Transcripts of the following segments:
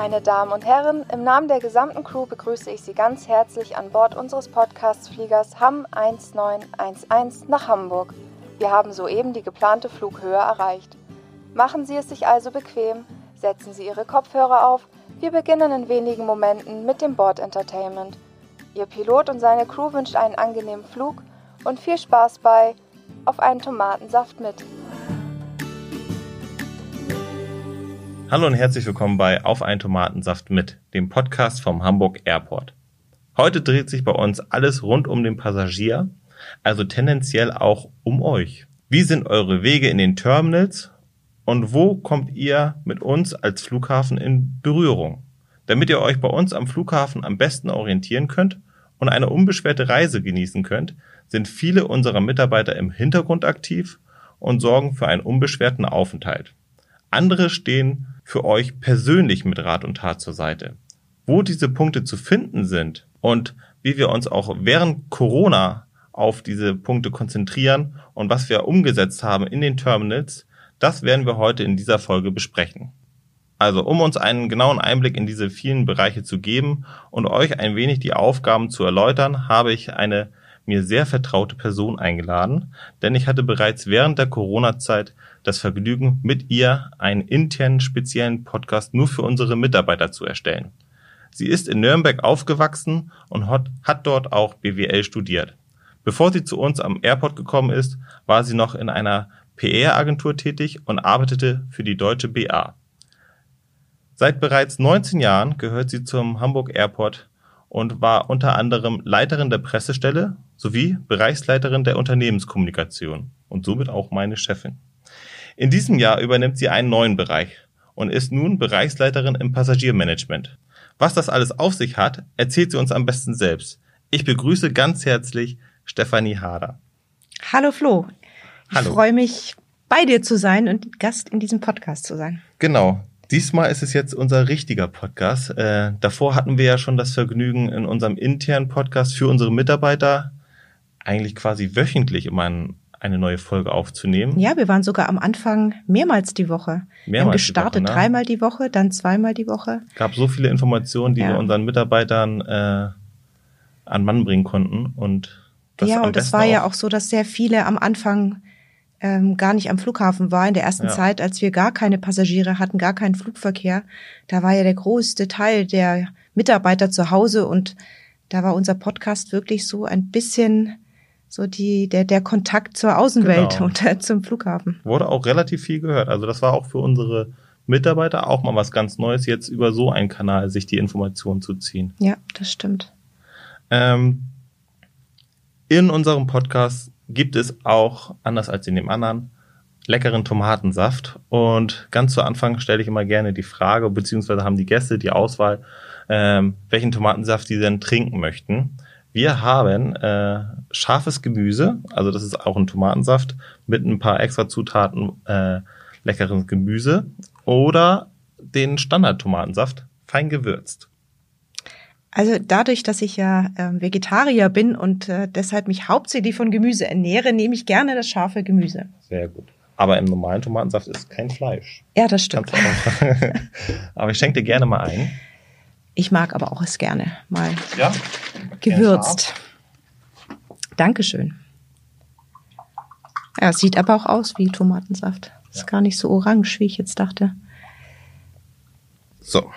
Meine Damen und Herren, im Namen der gesamten Crew begrüße ich Sie ganz herzlich an Bord unseres Podcast-Fliegers HAM 1911 nach Hamburg. Wir haben soeben die geplante Flughöhe erreicht. Machen Sie es sich also bequem, setzen Sie Ihre Kopfhörer auf. Wir beginnen in wenigen Momenten mit dem Bord-Entertainment. Ihr Pilot und seine Crew wünscht einen angenehmen Flug und viel Spaß bei Auf einen Tomatensaft mit. Hallo und herzlich willkommen bei Auf einen Tomatensaft mit, dem Podcast vom Hamburg Airport. Heute dreht sich bei uns alles rund um den Passagier, also tendenziell auch um euch. Wie sind eure Wege in den Terminals und wo kommt ihr mit uns als Flughafen in Berührung? Damit ihr euch bei uns am Flughafen am besten orientieren könnt und eine unbeschwerte Reise genießen könnt, sind viele unserer Mitarbeiter im Hintergrund aktiv und sorgen für einen unbeschwerten Aufenthalt. Andere stehen für euch persönlich mit Rat und Tat zur Seite. Wo diese Punkte zu finden sind und wie wir uns auch während Corona auf diese Punkte konzentrieren und was wir umgesetzt haben in den Terminals, das werden wir heute in dieser Folge besprechen. Also um uns einen genauen Einblick in diese vielen Bereiche zu geben und euch ein wenig die Aufgaben zu erläutern, habe ich eine mir sehr vertraute Person eingeladen, denn ich hatte bereits während der Corona-Zeit das Vergnügen, mit ihr einen internen speziellen Podcast nur für unsere Mitarbeiter zu erstellen. Sie ist in Nürnberg aufgewachsen und hat, dort auch BWL studiert. Bevor sie zu uns am Airport gekommen ist, war sie noch in einer PR-Agentur tätig und arbeitete für die Deutsche BA. Seit bereits 19 Jahren gehört sie zum Hamburg Airport und war unter anderem Leiterin der Pressestelle sowie Bereichsleiterin der Unternehmenskommunikation und somit auch meine Chefin. In diesem Jahr übernimmt sie einen neuen Bereich und ist nun Bereichsleiterin im Passagiermanagement. Was das alles auf sich hat, erzählt sie uns am besten selbst. Ich begrüße ganz herzlich Stefanie Hader. Hallo Flo. Ich Hallo. freue mich, bei dir zu sein und Gast in diesem Podcast zu sein. Genau. Diesmal ist es jetzt unser richtiger Podcast. Äh, davor hatten wir ja schon das Vergnügen, in unserem internen Podcast für unsere Mitarbeiter eigentlich quasi wöchentlich immer einen eine neue Folge aufzunehmen. Ja, wir waren sogar am Anfang mehrmals die Woche. Mehrmals wir haben gestartet die Woche, ne? dreimal die Woche, dann zweimal die Woche. gab so viele Informationen, die Ja. wir unseren Mitarbeitern äh, an Mann bringen konnten und das ja, und es war ja auch so, dass sehr viele am Anfang ähm, gar nicht am Flughafen war in der ersten Ja. Zeit, als wir gar keine Passagiere hatten, gar keinen Flugverkehr. Da war ja der größte Teil der Mitarbeiter zu Hause und da war unser Podcast wirklich so ein bisschen so die der der Kontakt zur Außenwelt Genau. und äh, zum Flughafen. wurde auch relativ viel gehört. Also das war auch für unsere Mitarbeiter auch mal was ganz Neues, jetzt über so einen Kanal sich die Informationen zu ziehen. Ja, das stimmt. Ähm, in unserem Podcast gibt es auch, anders als in dem anderen, leckeren Tomatensaft. Und ganz zu Anfang stelle ich immer gerne die Frage, beziehungsweise haben die Gäste die Auswahl, ähm, welchen Tomatensaft sie denn trinken möchten. Wir haben äh, scharfes Gemüse, also das ist auch ein Tomatensaft mit ein paar extra Zutaten äh, leckeres Gemüse oder den Standard-Tomatensaft, fein gewürzt. Also dadurch, dass ich ja ähm, Vegetarier bin und äh, deshalb mich hauptsächlich von Gemüse ernähre, nehme ich gerne das scharfe Gemüse. Sehr gut. Aber im normalen Tomatensaft ist kein Fleisch. Ja, das stimmt. Aber ich schenke dir gerne mal ein. Ich mag aber auch es gerne mal Ja. gewürzt. Dankeschön. Ja, es sieht aber auch aus wie Tomatensaft. Ist gar nicht so orange, wie ich jetzt dachte. So.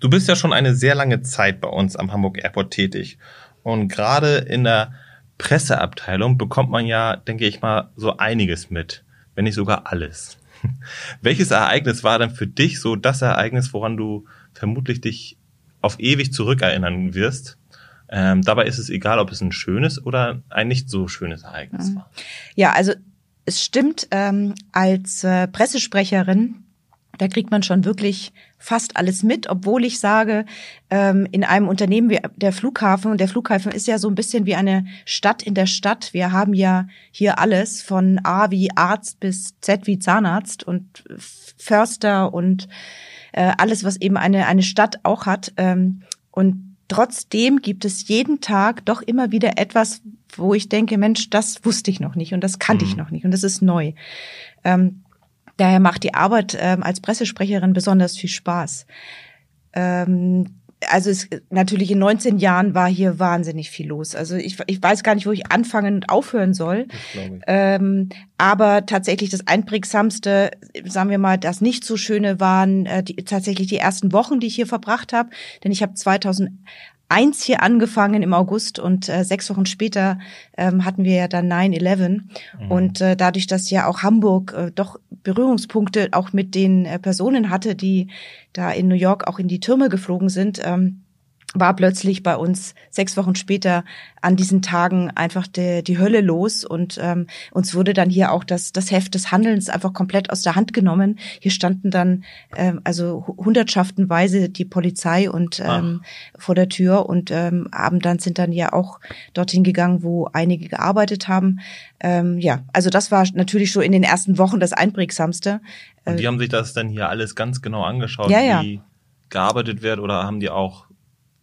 Du bist ja schon eine sehr lange Zeit bei uns am Hamburg Airport tätig. Und gerade in der Presseabteilung bekommt man ja, denke ich mal, so einiges mit, wenn nicht sogar alles. Welches Ereignis war denn für dich so das Ereignis, woran du vermutlich dich auf ewig zurückerinnern wirst? Ähm, dabei ist es egal, ob es ein schönes oder ein nicht so schönes Ereignis war. Ja, also es stimmt, ähm, als äh, Pressesprecherin, da kriegt man schon wirklich fast alles mit, obwohl ich sage, ähm, in einem Unternehmen wie der Flughafen, und der Flughafen ist ja so ein bisschen wie eine Stadt in der Stadt. Wir haben ja hier alles von A wie Arzt bis Z wie Zahnarzt und Förster und äh, alles, was eben eine, eine Stadt auch hat. Ähm, und trotzdem gibt es jeden Tag doch immer wieder etwas, wo ich denke, Mensch, das wusste ich noch nicht und das kannte ich Mhm. noch nicht und das ist neu. Ähm, daher macht die Arbeit ähm, als Pressesprecherin besonders viel Spaß. Ähm, also es, natürlich in 19 Jahren war hier wahnsinnig viel los. Also ich, ich weiß gar nicht, wo ich anfangen und aufhören soll. Ähm, aber tatsächlich das einprägsamste, sagen wir mal, das nicht so schöne waren äh, die, tatsächlich die ersten Wochen, die ich hier verbracht habe. Denn ich habe 2000 eins hier angefangen im August und äh, sechs Wochen später ähm, hatten wir ja dann 9-11. Mhm. Und äh, dadurch, dass ja auch Hamburg äh, doch Berührungspunkte auch mit den äh, Personen hatte, die da in New York auch in die Türme geflogen sind, ähm, war plötzlich bei uns sechs Wochen später an diesen Tagen einfach die, die Hölle los und ähm, uns wurde dann hier auch das, das Heft des Handelns einfach komplett aus der Hand genommen. Hier standen dann ähm, also hundertschaftenweise die Polizei und ähm, vor der Tür und ähm, haben dann sind dann ja auch dorthin gegangen, wo einige gearbeitet haben. Ähm, ja, also das war natürlich schon in den ersten Wochen das einprägsamste. Und die haben sich das dann hier alles ganz genau angeschaut, ja, ja. wie gearbeitet wird oder haben die auch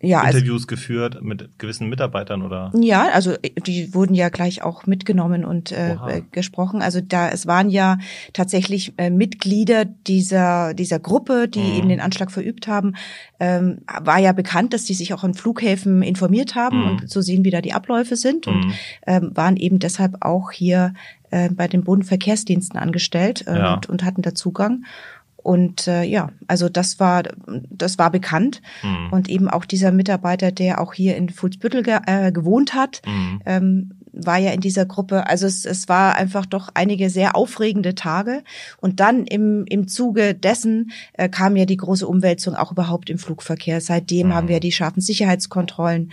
ja, Interviews also, geführt mit gewissen Mitarbeitern oder? Ja, also die wurden ja gleich auch mitgenommen und äh, gesprochen. Also da es waren ja tatsächlich äh, Mitglieder dieser dieser Gruppe, die mhm. eben den Anschlag verübt haben. Ähm, war ja bekannt, dass die sich auch an Flughäfen informiert haben mhm. und so sehen, wie da die Abläufe sind und mhm. ähm, waren eben deshalb auch hier äh, bei den Bodenverkehrsdiensten angestellt äh, ja. und, und hatten da Zugang. Und äh, ja, also das war das war bekannt mhm. und eben auch dieser Mitarbeiter, der auch hier in Fuhlsbüttel ge äh, gewohnt hat, mhm. ähm, war ja in dieser Gruppe. Also es, es war einfach doch einige sehr aufregende Tage. Und dann im, im Zuge dessen äh, kam ja die große Umwälzung auch überhaupt im Flugverkehr. Seitdem mhm. haben wir die scharfen Sicherheitskontrollen.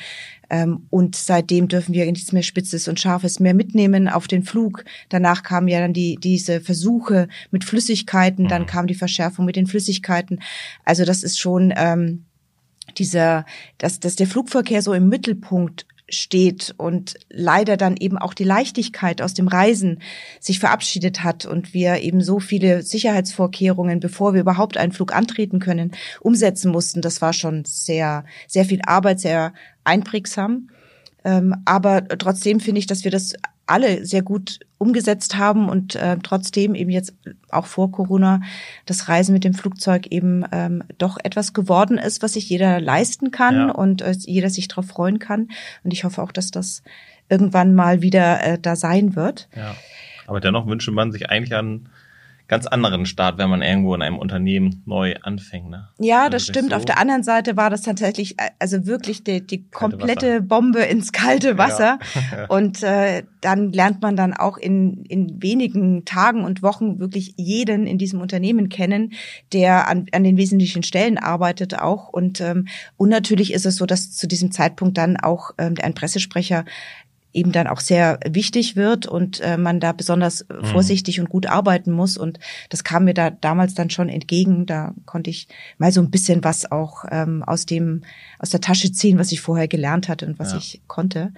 Ähm, und seitdem dürfen wir nichts mehr Spitzes und Scharfes mehr mitnehmen auf den Flug. Danach kamen ja dann die, diese Versuche mit Flüssigkeiten, dann mhm. kam die Verschärfung mit den Flüssigkeiten. Also das ist schon ähm, dieser, dass, dass der Flugverkehr so im Mittelpunkt steht und leider dann eben auch die Leichtigkeit aus dem Reisen sich verabschiedet hat und wir eben so viele Sicherheitsvorkehrungen, bevor wir überhaupt einen Flug antreten können, umsetzen mussten. Das war schon sehr, sehr viel Arbeit, sehr einprägsam. Ähm, aber trotzdem finde ich, dass wir das alle sehr gut umgesetzt haben und äh, trotzdem eben jetzt auch vor Corona das Reisen mit dem Flugzeug eben ähm, doch etwas geworden ist, was sich jeder leisten kann ja. und äh, jeder sich darauf freuen kann. Und ich hoffe auch, dass das irgendwann mal wieder äh, da sein wird. Ja. Aber dennoch wünsche man sich eigentlich an ganz anderen Start, wenn man irgendwo in einem Unternehmen neu anfängt. Ne? Ja, das stimmt. So Auf der anderen Seite war das tatsächlich äh, also wirklich die, die komplette Wasser. Bombe ins kalte Wasser. Ja. und äh, dann lernt man dann auch in, in wenigen Tagen und Wochen wirklich jeden in diesem Unternehmen kennen, der an, an den wesentlichen Stellen arbeitet auch. Und, ähm, und natürlich ist es so, dass zu diesem Zeitpunkt dann auch ähm, ein Pressesprecher eben dann auch sehr wichtig wird und äh, man da besonders mhm. vorsichtig und gut arbeiten muss. Und das kam mir da damals dann schon entgegen. Da konnte ich mal so ein bisschen was auch ähm, aus dem, aus der Tasche ziehen, was ich vorher gelernt hatte und was ja. ich konnte.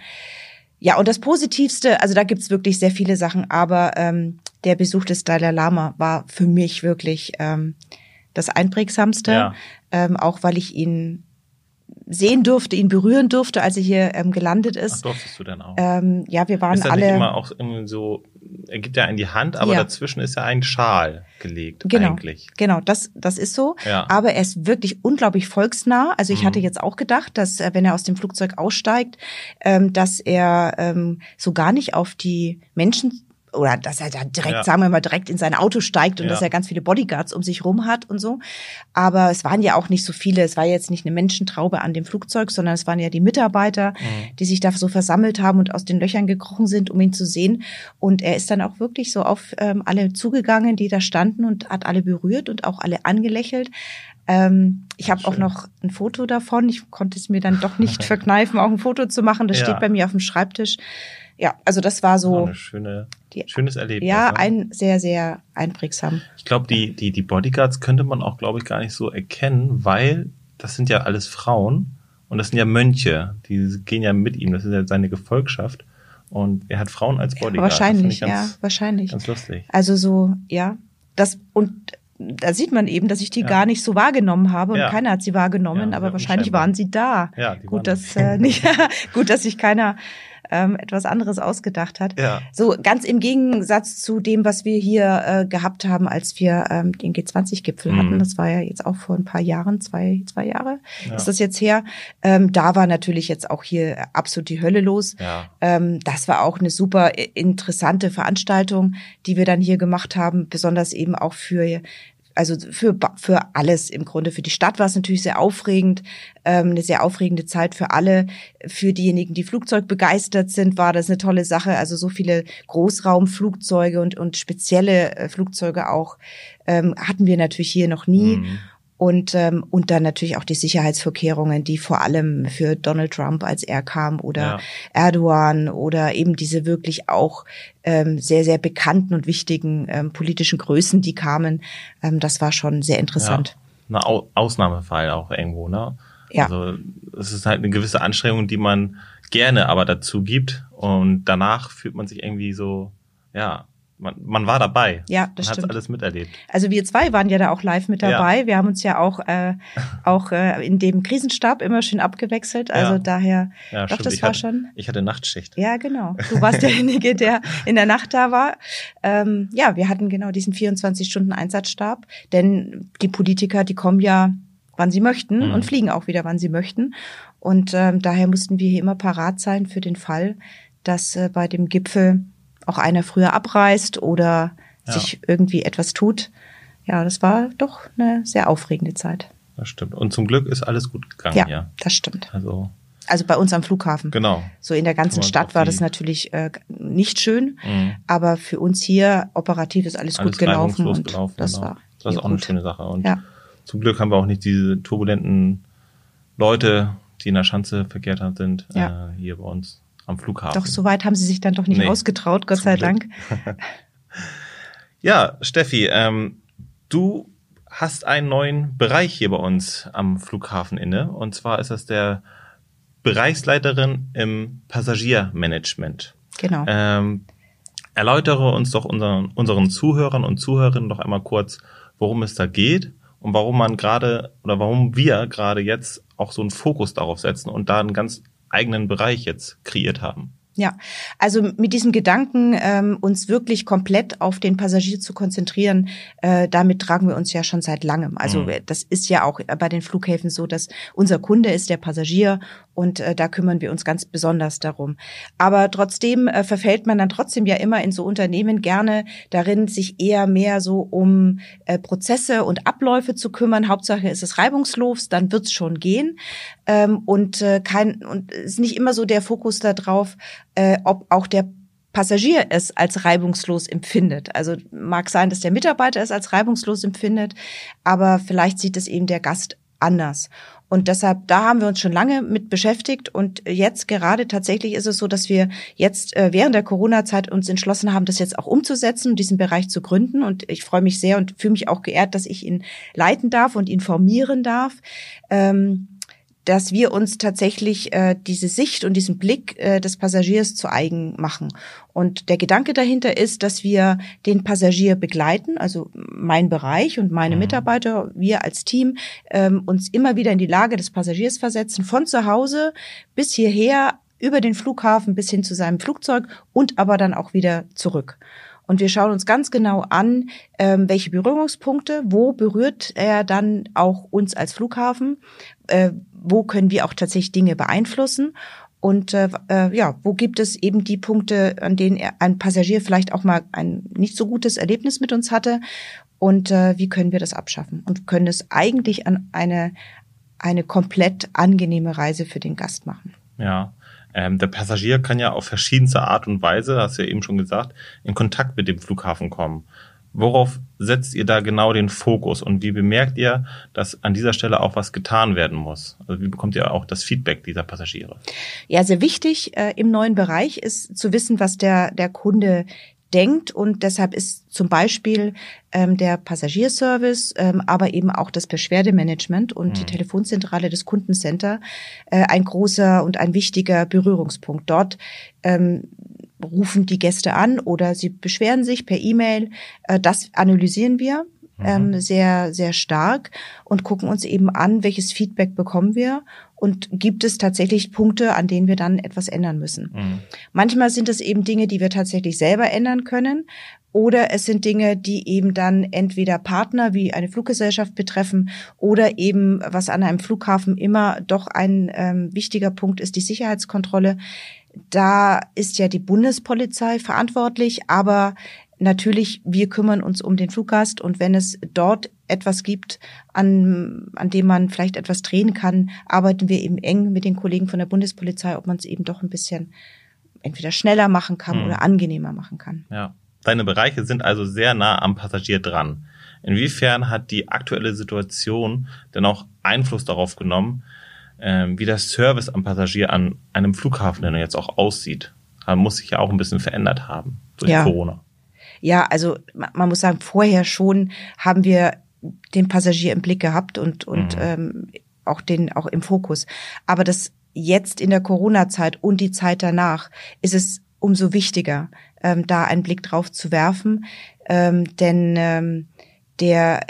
Ja, und das Positivste, also da gibt's wirklich sehr viele Sachen, aber ähm, der Besuch des Dalai Lama war für mich wirklich ähm, das Einprägsamste, ja. ähm, auch weil ich ihn sehen durfte, ihn berühren durfte, als er hier ähm, gelandet ist. Ach, durftest du dann auch? Ähm, ja, wir waren ist alle. Nicht immer auch irgendwie so, er gibt ja in die Hand, aber ja. dazwischen ist ja ein Schal gelegt genau, eigentlich. Genau, das, das ist so. Ja. Aber er ist wirklich unglaublich volksnah. Also ich mhm. hatte jetzt auch gedacht, dass äh, wenn er aus dem Flugzeug aussteigt, ähm, dass er ähm, so gar nicht auf die Menschen oder dass er da direkt, ja. sagen wir mal, direkt in sein Auto steigt und ja. dass er ganz viele Bodyguards um sich rum hat und so. Aber es waren ja auch nicht so viele. Es war jetzt nicht eine Menschentraube an dem Flugzeug, sondern es waren ja die Mitarbeiter, mhm. die sich da so versammelt haben und aus den Löchern gekrochen sind, um ihn zu sehen. Und er ist dann auch wirklich so auf ähm, alle zugegangen, die da standen und hat alle berührt und auch alle angelächelt. Ähm, ich habe auch noch ein Foto davon. Ich konnte es mir dann doch nicht verkneifen, auch ein Foto zu machen. Das ja. steht bei mir auf dem Schreibtisch ja, also das war so. Eine schöne, die, schönes Erlebnis. Ja, ne? ein sehr, sehr einprägsam. Ich glaube, die, die, die Bodyguards könnte man auch, glaube ich, gar nicht so erkennen, weil das sind ja alles Frauen und das sind ja Mönche. Die gehen ja mit ihm. Das ist ja seine Gefolgschaft. Und er hat Frauen als Bodyguard. Ja, wahrscheinlich, ganz, ja, wahrscheinlich. Ganz lustig. Also so, ja. Das, und da sieht man eben, dass ich die ja. gar nicht so wahrgenommen habe und ja. keiner hat sie wahrgenommen, ja, aber wahrscheinlich waren sie da. Ja, die gut, waren dass äh, nicht, gut, dass sich keiner ähm, etwas anderes ausgedacht hat. Ja. So ganz im Gegensatz zu dem, was wir hier äh, gehabt haben, als wir ähm, den G20-Gipfel Mhm. hatten. Das war ja jetzt auch vor ein paar Jahren, zwei, zwei Jahre Ja. ist das jetzt her. Ähm, da war natürlich jetzt auch hier absolut die Hölle los. Ja. Ähm, das war auch eine super i- interessante Veranstaltung, die wir dann hier gemacht haben, besonders eben auch für also für, für alles im Grunde. Für die Stadt war es natürlich sehr aufregend, ähm, eine sehr aufregende Zeit für alle. Für diejenigen, die Flugzeug begeistert sind, war das eine tolle Sache. Also so viele Großraumflugzeuge und, und spezielle äh, Flugzeuge auch ähm, hatten wir natürlich hier noch nie. Mhm. Und, ähm, und dann natürlich auch die Sicherheitsvorkehrungen, die vor allem für Donald Trump, als er kam, oder Ja. Erdogan oder eben diese wirklich auch ähm, sehr, sehr bekannten und wichtigen ähm, politischen Größen, die kamen. Ähm, das war schon sehr interessant. Ja. Ein Au Ausnahmefall auch irgendwo, ne? Ja. Also es ist halt eine gewisse Anstrengung, die man gerne aber dazu gibt und danach fühlt man sich irgendwie so, ja, man, man war dabei. Ja, das man hat stimmt. alles miterlebt. Also wir zwei waren ja da auch live mit Ja. dabei. Wir haben uns ja auch äh, auch äh, in dem Krisenstab immer schön abgewechselt. Also Ja. daher, Ja, doch, stimmt. das ich war hatte, schon. Ich hatte Nachtschicht. Ja, genau. Du warst derjenige, der in der Nacht da war. Ähm, ja, wir hatten genau diesen 24-Stunden-Einsatzstab, denn die Politiker, die kommen ja, wann sie möchten Mhm. und fliegen auch wieder, wann sie möchten. Und ähm, daher mussten wir hier immer parat sein für den Fall, dass äh, bei dem Gipfel auch einer früher abreist oder Ja. sich irgendwie etwas tut. Ja, das war doch eine sehr aufregende Zeit. Das stimmt. Und zum Glück ist alles gut gegangen Ja, hier. das stimmt. Also, Also bei uns am Flughafen. genau. So in der ganzen Stadt war das natürlich äh, nicht schön, Mhm. aber für uns hier operativ ist alles, gut gelaufen und gelaufen, das genau. war Das ist auch eine gut. schöne Sache. Und Ja. zum Glück haben wir auch nicht diese turbulenten Leute, die in der Schanze verkehrt sind, Ja. äh, hier bei uns am Flughafen. Doch so weit haben sie sich dann doch nicht Nee, rausgetraut, Gott sei. Dank. Ja, Steffi, ähm, du hast einen neuen Bereich hier bei uns am Flughafen inne. Und zwar ist das der Bereichsleiterin im Passagiermanagement. Genau. Ähm, erläutere uns doch unseren, unseren Zuhörern und Zuhörerinnen doch einmal kurz, worum es da geht und warum man gerade oder warum wir gerade jetzt auch so einen Fokus darauf setzen und da einen ganz eigenen Bereich jetzt kreiert haben. Ja, also mit diesem Gedanken, ähm, uns wirklich komplett auf den Passagier zu konzentrieren, äh, damit tragen wir uns ja schon seit langem. Also Mhm. das ist ja auch bei den Flughäfen so, dass unser Kunde ist der Passagier und äh, da kümmern wir uns ganz besonders darum. Aber trotzdem äh, verfällt man dann trotzdem ja immer in so Unternehmen gerne darin, sich eher mehr so um äh, Prozesse und Abläufe zu kümmern. Hauptsache ist es reibungslos, dann wird's schon gehen. Ähm, und äh, kein und ist nicht immer so der Fokus darauf, äh, ob auch der Passagier es als reibungslos empfindet. Also mag sein, dass der Mitarbeiter es als reibungslos empfindet, aber vielleicht sieht es eben der Gast anders. Und deshalb, da haben wir uns schon lange mit beschäftigt und jetzt gerade tatsächlich ist es so, dass wir jetzt äh, während der Corona-Zeit uns entschlossen haben, das jetzt auch umzusetzen und diesen Bereich zu gründen. Und ich freue mich sehr und fühle mich auch geehrt, dass ich ihn leiten darf und informieren darf. Ähm, dass wir uns tatsächlich äh, diese Sicht und diesen Blick äh, des Passagiers zu eigen machen. Und der Gedanke dahinter ist, dass wir den Passagier begleiten, also mein Bereich und meine Mhm. Mitarbeiter, wir als Team, ähm, uns immer wieder in die Lage des Passagiers versetzen, von zu Hause bis hierher, über den Flughafen bis hin zu seinem Flugzeug und aber dann auch wieder zurück. Und wir schauen uns ganz genau an, ähm, welche Berührungspunkte, wo berührt er dann auch uns als Flughafen, äh, wo können wir auch tatsächlich Dinge beeinflussen und äh, äh, ja, wo gibt es eben die Punkte, an denen ein Passagier vielleicht auch mal ein nicht so gutes Erlebnis mit uns hatte und äh, wie können wir das abschaffen und können es eigentlich an eine eine komplett angenehme Reise für den Gast machen. Ja. Ähm, der Passagier kann ja auf verschiedenste Art und Weise, hast du ja eben schon gesagt, in Kontakt mit dem Flughafen kommen. Worauf setzt ihr da genau den Fokus und wie bemerkt ihr, dass an dieser Stelle auch was getan werden muss? Also wie bekommt ihr auch das Feedback dieser Passagiere? Ja, sehr wichtig äh, im neuen Bereich ist zu wissen, was der, der Kunde denkt und deshalb ist zum Beispiel ähm, der Passagierservice, ähm, aber eben auch das Beschwerdemanagement und die Mhm. Telefonzentrale des Kundencenter äh, ein großer und ein wichtiger Berührungspunkt. Dort ähm, rufen die Gäste an oder sie beschweren sich per E-Mail. Äh, das analysieren wir mhm. ähm, sehr, sehr stark und gucken uns eben an, welches Feedback bekommen wir und gibt es tatsächlich Punkte, an denen wir dann etwas ändern müssen. Mhm. Manchmal sind es eben Dinge, die wir tatsächlich selber ändern können. Oder es sind Dinge, die eben dann entweder Partner wie eine Fluggesellschaft betreffen oder eben, was an einem Flughafen immer doch ein ähm, wichtiger Punkt ist, die Sicherheitskontrolle. Da ist ja die Bundespolizei verantwortlich, aber natürlich, wir kümmern uns um den Fluggast und wenn es dort etwas gibt, an, an dem man vielleicht etwas drehen kann, arbeiten wir eben eng mit den Kollegen von der Bundespolizei, ob man es eben doch ein bisschen entweder schneller machen kann hm. oder angenehmer machen kann. Ja. Deine Bereiche sind also sehr nah am Passagier dran. Inwiefern hat die aktuelle Situation denn auch Einfluss darauf genommen, ähm, wie der Service am Passagier an einem Flughafen denn jetzt auch aussieht? Da muss sich ja auch ein bisschen verändert haben durch ja. Corona. Ja, also man muss sagen, vorher schon haben wir den Passagier im Blick gehabt und, und mhm. ähm, auch den auch im Fokus. Aber das jetzt in der Corona-Zeit und die Zeit danach ist es umso wichtiger, ähm, da einen Blick drauf zu werfen, ähm, denn ähm, der,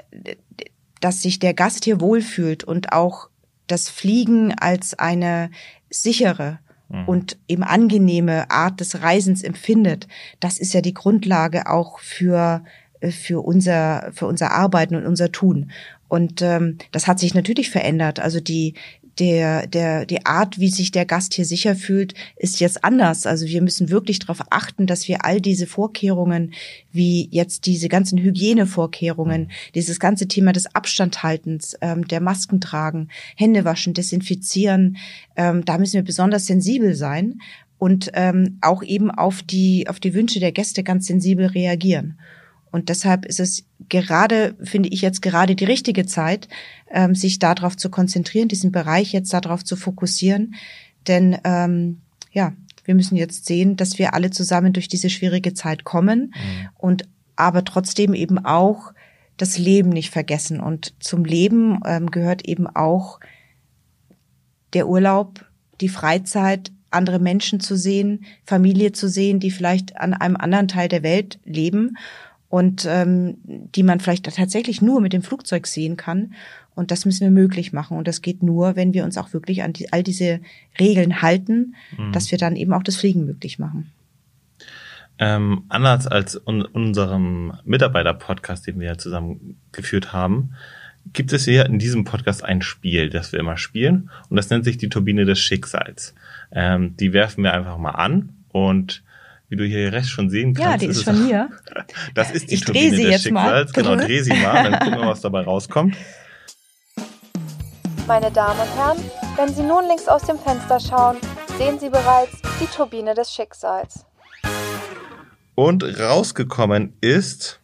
dass sich der Gast hier wohlfühlt und auch das Fliegen als eine sichere mhm. und eben angenehme Art des Reisens empfindet, das ist ja die Grundlage auch für äh, für unser für unser Arbeiten und unser Tun. Und ähm, das hat sich natürlich verändert. Also die der, der, die Art, wie sich der Gast hier sicher fühlt, ist jetzt anders. Also wir müssen wirklich darauf achten, dass wir all diese Vorkehrungen, wie jetzt diese ganzen Hygienevorkehrungen, mhm. dieses ganze Thema des Abstandhaltens, ähm, der Masken tragen, Hände waschen, desinfizieren, ähm, da müssen wir besonders sensibel sein und ähm, auch eben auf die, auf die Wünsche der Gäste ganz sensibel reagieren. Und deshalb ist es gerade, finde ich jetzt gerade die richtige Zeit, ähm, sich darauf zu konzentrieren, diesen Bereich jetzt darauf zu fokussieren. Denn ähm, ja, wir müssen jetzt sehen, dass wir alle zusammen durch diese schwierige Zeit kommen mhm. und aber trotzdem eben auch das Leben nicht vergessen. Und zum Leben ähm, gehört eben auch der Urlaub, die Freizeit, andere Menschen zu sehen, Familie zu sehen, die vielleicht an einem anderen Teil der Welt leben und ähm, die man vielleicht tatsächlich nur mit dem Flugzeug sehen kann. Und das müssen wir möglich machen. Und das geht nur, wenn wir uns auch wirklich an die, all diese Regeln halten, mhm. dass wir dann eben auch das Fliegen möglich machen. Ähm, anders als in unserem Mitarbeiter-Podcast, den wir ja zusammen geführt haben, gibt es hier in diesem Podcast ein Spiel, das wir immer spielen. Und das nennt sich die Turbine des Schicksals. Ähm, die werfen wir einfach mal an und wie du hier rechts schon sehen kannst. Ja, die ist, ist schon hier. Das ist die ich Turbine des jetzt Schicksals. Mal. Genau, dreh sie mal, dann gucken wir, was dabei rauskommt. Meine Damen und Herren, wenn Sie nun links aus dem Fenster schauen, sehen Sie bereits die Turbine des Schicksals. Und rausgekommen ist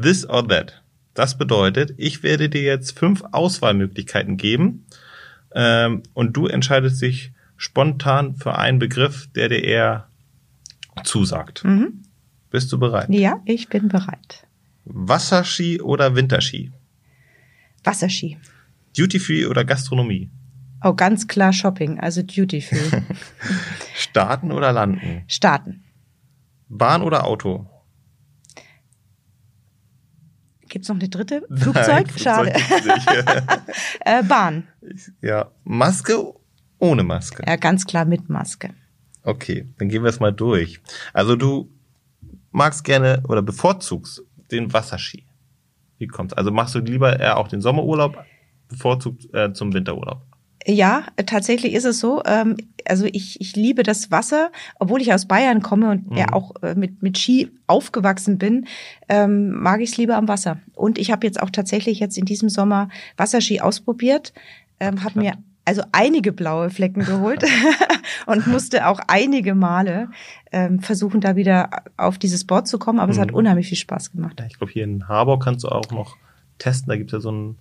This or That. Das bedeutet, ich werde dir jetzt fünf Auswahlmöglichkeiten geben ähm, und du entscheidest dich spontan für einen Begriff, der dir eher zusagt. Mhm. Bist du bereit? Ja, ich bin bereit. Wasserski oder Winterski? Wasserski. Duty Free oder Gastronomie? Oh, ganz klar Shopping, also Duty Free. Starten oder landen? Starten. Bahn oder Auto? Gibt's noch eine dritte? Flugzeug? Nein, Schade. äh, Bahn. Ja, Maske ohne Maske. Ja, ganz klar mit Maske. Okay, dann gehen wir es mal durch. Also du magst gerne oder bevorzugst den Wasserski. Wie kommt's? Also machst du lieber eher auch den Sommerurlaub bevorzugt äh, zum Winterurlaub? Ja, tatsächlich ist es so. Ähm, also ich, ich liebe das Wasser, obwohl ich aus Bayern komme und mhm. ja auch äh, mit, mit Ski aufgewachsen bin, ähm, mag ich es lieber am Wasser. Und ich habe jetzt auch tatsächlich jetzt in diesem Sommer Wasserski ausprobiert, ähm, habe mir also einige blaue Flecken geholt und musste auch einige Male ähm, versuchen, da wieder auf dieses Board zu kommen. Aber mhm. es hat mhm. unheimlich viel Spaß gemacht. Ja, ich glaube, hier in Harburg kannst du auch noch testen. Da gibt es ja so ein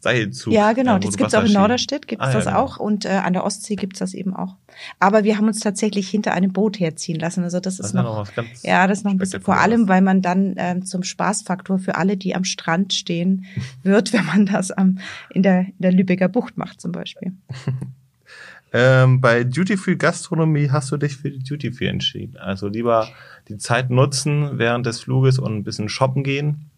Seilzug. Ja, genau. Das gibt's auch in Norderstedt, gibt's ah, das ja, genau. auch. Und äh, an der Ostsee gibt's das eben auch. Aber wir haben uns tatsächlich hinter einem Boot herziehen lassen. Also das, das ist noch, noch ja, das ist noch ein bisschen, vor allem, weil man dann ähm, zum Spaßfaktor für alle, die am Strand stehen, wird, wenn man das am, in, der, in der Lübecker Bucht macht zum Beispiel. ähm, bei Duty Free Gastronomie hast du dich für die Duty Free entschieden. Also lieber die Zeit nutzen während des Fluges und ein bisschen shoppen gehen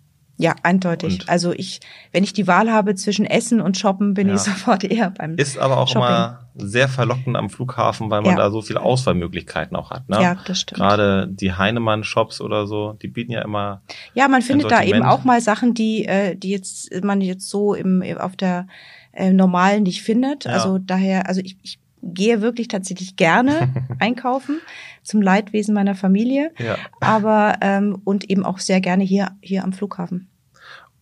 Ja, eindeutig. Und- also ich, wenn ich die Wahl habe zwischen Essen und Shoppen, bin Ja. ich sofort eher beim Ist aber auch Shopping. immer sehr verlockend am Flughafen, weil man Ja. da so viele Auswahlmöglichkeiten auch hat. Ne? Ja, das stimmt. Gerade die Heinemann-Shops oder so, die bieten ja immer. Ja, man findet da eben auch mal Sachen, die, äh, die jetzt man jetzt so im, auf der äh, normalen nicht findet. Ja. Also daher, also ich, ich gehe wirklich tatsächlich gerne einkaufen zum Leidwesen meiner Familie, Ja. aber ähm, und eben auch sehr gerne hier hier am Flughafen.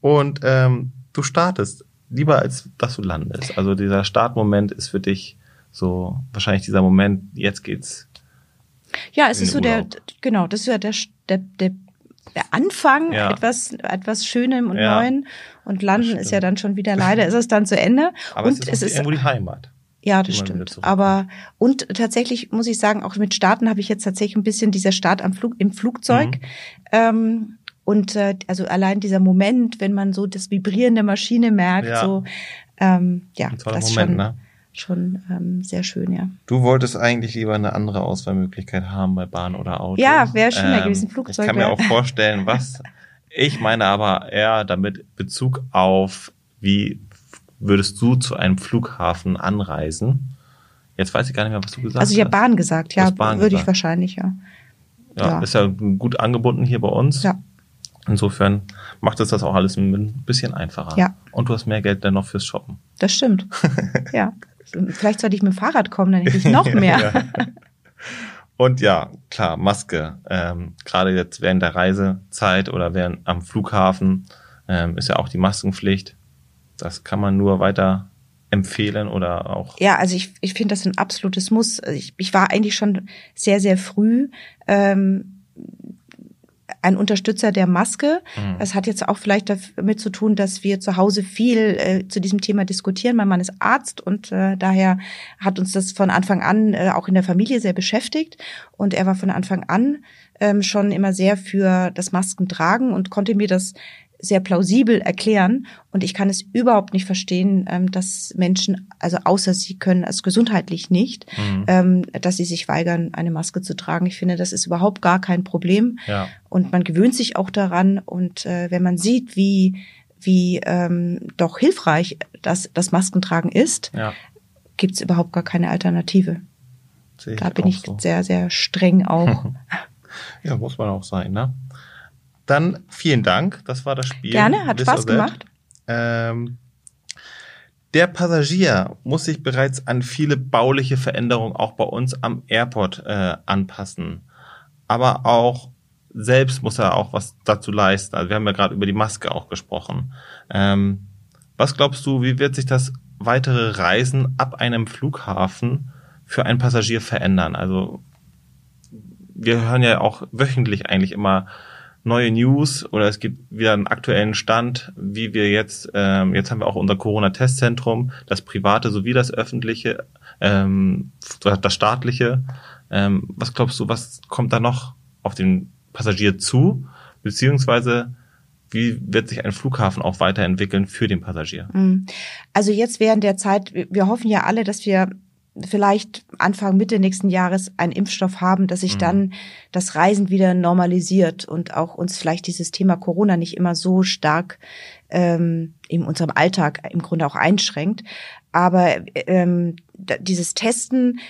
Und ähm, du startest lieber als dass du landest. Also dieser Startmoment ist für dich so wahrscheinlich dieser Moment, jetzt geht's. Ja, es ist so den der Urlaub. genau, das ist ja der der, der der Anfang Ja. etwas etwas Schönem und Ja. Neuen und landen ist ja dann schon wieder leider ist es dann zu Ende Aber und es ist, auch irgendwo die Heimat. Ja, das stimmt. Aber und tatsächlich muss ich sagen, auch mit Starten habe ich jetzt tatsächlich ein bisschen dieser Start am Flug im Flugzeug. Mhm. Ähm, und äh, also allein dieser Moment, wenn man so das Vibrieren der Maschine merkt, Ja. so ähm, ja, das ist Moment, schon, ne? schon ähm, sehr schön, ja. Du wolltest eigentlich lieber eine andere Auswahlmöglichkeit haben bei Bahn oder Auto. Ja, wäre schöner gewesen, Flugzeug Ich kann mir auch vorstellen, was. Ich meine aber eher damit Bezug auf, wie würdest du zu einem Flughafen anreisen? Jetzt weiß ich gar nicht mehr, was du gesagt Also ich habe hast. Bahn gesagt, ja, hast Bahn würde ich wahrscheinlich, ja. Ja, ja. ist ja gut angebunden hier bei uns. Ja. Insofern macht es das auch alles ein bisschen einfacher. Ja. Und du hast mehr Geld dann noch fürs Shoppen. Das stimmt. ja. Vielleicht sollte ich mit dem Fahrrad kommen, dann hätte ich noch mehr. Ja. Und ja, klar, Maske. Ähm, Gerade jetzt während der Reisezeit oder während am Flughafen ähm, ist ja auch die Maskenpflicht. Das kann man nur weiter empfehlen oder auch. Ja, also ich, ich finde das ein absolutes Muss. Also Ich, ich war eigentlich schon sehr, sehr früh ähm, ein Unterstützer der Maske. Mhm. Es hat jetzt auch vielleicht damit zu tun, dass wir zu Hause viel äh, zu diesem Thema diskutieren. Mein Mann ist Arzt und äh, daher hat uns das von Anfang an äh, auch in der Familie sehr beschäftigt. Und er war von Anfang an ähm, schon immer sehr für das Maskentragen und konnte mir das sehr plausibel erklären. Und ich kann es überhaupt nicht verstehen, ähm, dass Menschen, also außer sie können es gesundheitlich nicht, Mhm. ähm, dass sie sich weigern, eine Maske zu tragen. Ich finde, das ist überhaupt gar kein Problem. Ja. Und man gewöhnt sich auch daran. Und äh, wenn man sieht, wie, wie ähm, doch hilfreich das, das Maskentragen ist, Ja. gibt es überhaupt gar keine Alternative. Da bin ich so. sehr, sehr streng auch. Ja, muss man auch sein, ne? Dann vielen Dank. Das war das Spiel. Gerne, hat This Spaß gemacht. Ähm, der Passagier muss sich bereits an viele bauliche Veränderungen auch bei uns am Airport äh, anpassen. Aber auch selbst muss er auch was dazu leisten. Also wir haben ja gerade über die Maske auch gesprochen. Ähm, was glaubst du, wie wird sich das weitere Reisen ab einem Flughafen für einen Passagier verändern? Also wir hören ja auch wöchentlich eigentlich immer neue News oder es gibt wieder einen aktuellen Stand, wie wir jetzt, ähm, jetzt haben wir auch unser Corona-Testzentrum, das private sowie das öffentliche, ähm, das staatliche. Ähm, was glaubst du, was kommt da noch auf den Passagier zu? Beziehungsweise wie wird sich ein Flughafen auch weiterentwickeln für den Passagier? Mm. Also jetzt während der Zeit, wir hoffen ja alle, dass wir vielleicht Anfang, Mitte nächsten Jahres einen Impfstoff haben, dass sich Mhm. dann das Reisen wieder normalisiert und auch uns vielleicht dieses Thema Corona nicht immer so stark ähm, in unserem Alltag im Grunde auch einschränkt. Aber ähm, dieses Testen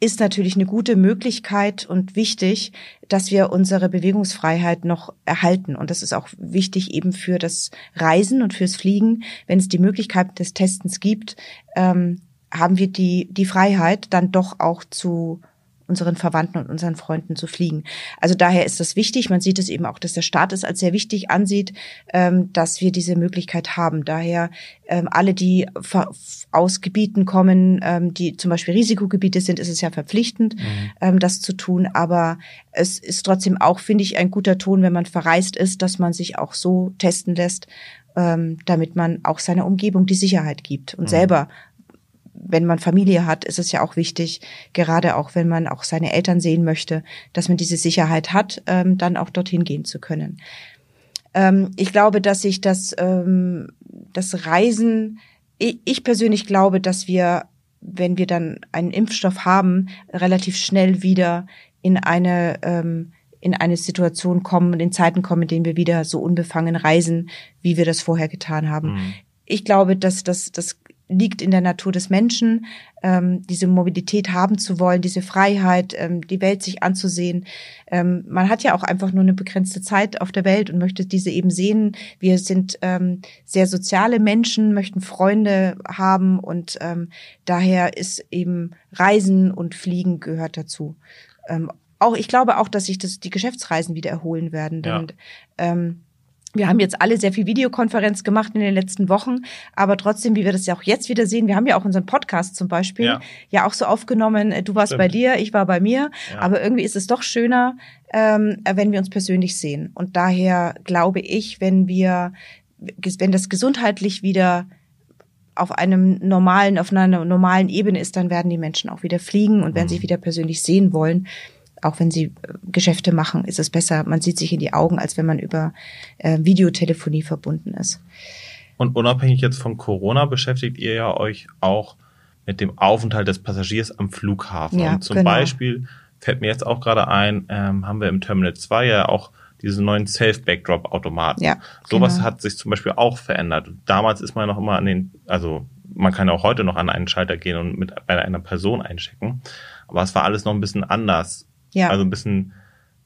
ist natürlich eine gute Möglichkeit und wichtig, dass wir unsere Bewegungsfreiheit noch erhalten. Und das ist auch wichtig eben für das Reisen und fürs Fliegen. Wenn es die Möglichkeit des Testens gibt, ähm, haben wir die, die Freiheit, dann doch auch zu unseren Verwandten und unseren Freunden zu fliegen. Also daher ist das wichtig. Man sieht es eben auch, dass der Staat es als sehr wichtig ansieht, ähm, dass wir diese Möglichkeit haben. Daher ähm, alle, die aus Gebieten kommen, ähm, die zum Beispiel Risikogebiete sind, ist es ja verpflichtend, ähm, das zu tun. Aber es ist trotzdem auch, finde ich, ein guter Ton, wenn man verreist ist, dass man sich auch so testen lässt, damit man auch seiner Umgebung die Sicherheit gibt und Mhm. selber wenn man Familie hat, ist es ja auch wichtig, gerade auch wenn man auch seine Eltern sehen möchte, dass man diese Sicherheit hat, ähm, dann auch dorthin gehen zu können. Ähm, ich glaube, dass sich das, ähm, das Reisen, ich, ich persönlich glaube, dass wir, wenn wir dann einen Impfstoff haben, relativ schnell wieder in eine ähm, in eine Situation kommen, in Zeiten kommen, in denen wir wieder so unbefangen reisen, wie wir das vorher getan haben. Mhm. Ich glaube, dass das, das liegt in der Natur des Menschen, ähm, diese Mobilität haben zu wollen, diese Freiheit, ähm, die Welt sich anzusehen. Ähm, man hat ja auch einfach nur eine begrenzte Zeit auf der Welt und möchte diese eben sehen. Wir sind ähm, sehr soziale Menschen, möchten Freunde haben und ähm, daher ist eben Reisen und Fliegen gehört dazu. Ähm, auch ich glaube auch, dass sich das die Geschäftsreisen wieder erholen werden. Denn, ja. ähm, wir haben jetzt alle sehr viel Videokonferenz gemacht in den letzten Wochen, aber trotzdem, wie wir das ja auch jetzt wieder sehen, wir haben ja auch unseren Podcast zum Beispiel ja, ja auch so aufgenommen, äh, du warst Stimmt. bei dir, ich war bei mir, ja. aber irgendwie ist es doch schöner, ähm, wenn wir uns persönlich sehen. Und daher glaube ich, wenn wir, wenn das gesundheitlich wieder auf einem normalen, auf einer normalen Ebene ist, dann werden die Menschen auch wieder fliegen und werden mhm. sich wieder persönlich sehen wollen auch wenn sie äh, Geschäfte machen, ist es besser, man sieht sich in die Augen, als wenn man über äh, Videotelefonie verbunden ist. Und unabhängig jetzt von Corona beschäftigt ihr ja euch auch mit dem Aufenthalt des Passagiers am Flughafen. Ja, Und zum genau. Beispiel fällt mir jetzt auch gerade ein, ähm, haben wir im Terminal 2 ja auch diese neuen Self-Backdrop-Automaten. Ja, Sowas genau. hat sich zum Beispiel auch verändert. Damals ist man noch immer an den, also man kann auch heute noch an einen Schalter gehen und mit bei einer Person einchecken. Aber es war alles noch ein bisschen anders. Ja. Also ein bisschen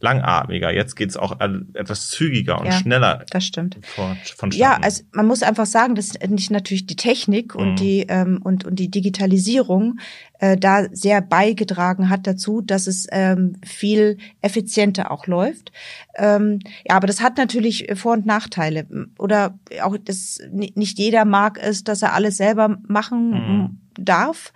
langatmiger. Jetzt geht's auch etwas zügiger und ja, schneller. Das stimmt. Vor, ja, also man muss einfach sagen, dass nicht natürlich die Technik und mhm. die ähm, und und die Digitalisierung äh, da sehr beigetragen hat dazu, dass es ähm, viel effizienter auch läuft. Ähm, ja, aber das hat natürlich Vor- und Nachteile. Oder auch das nicht jeder mag es, dass er alles selber machen mhm. darf.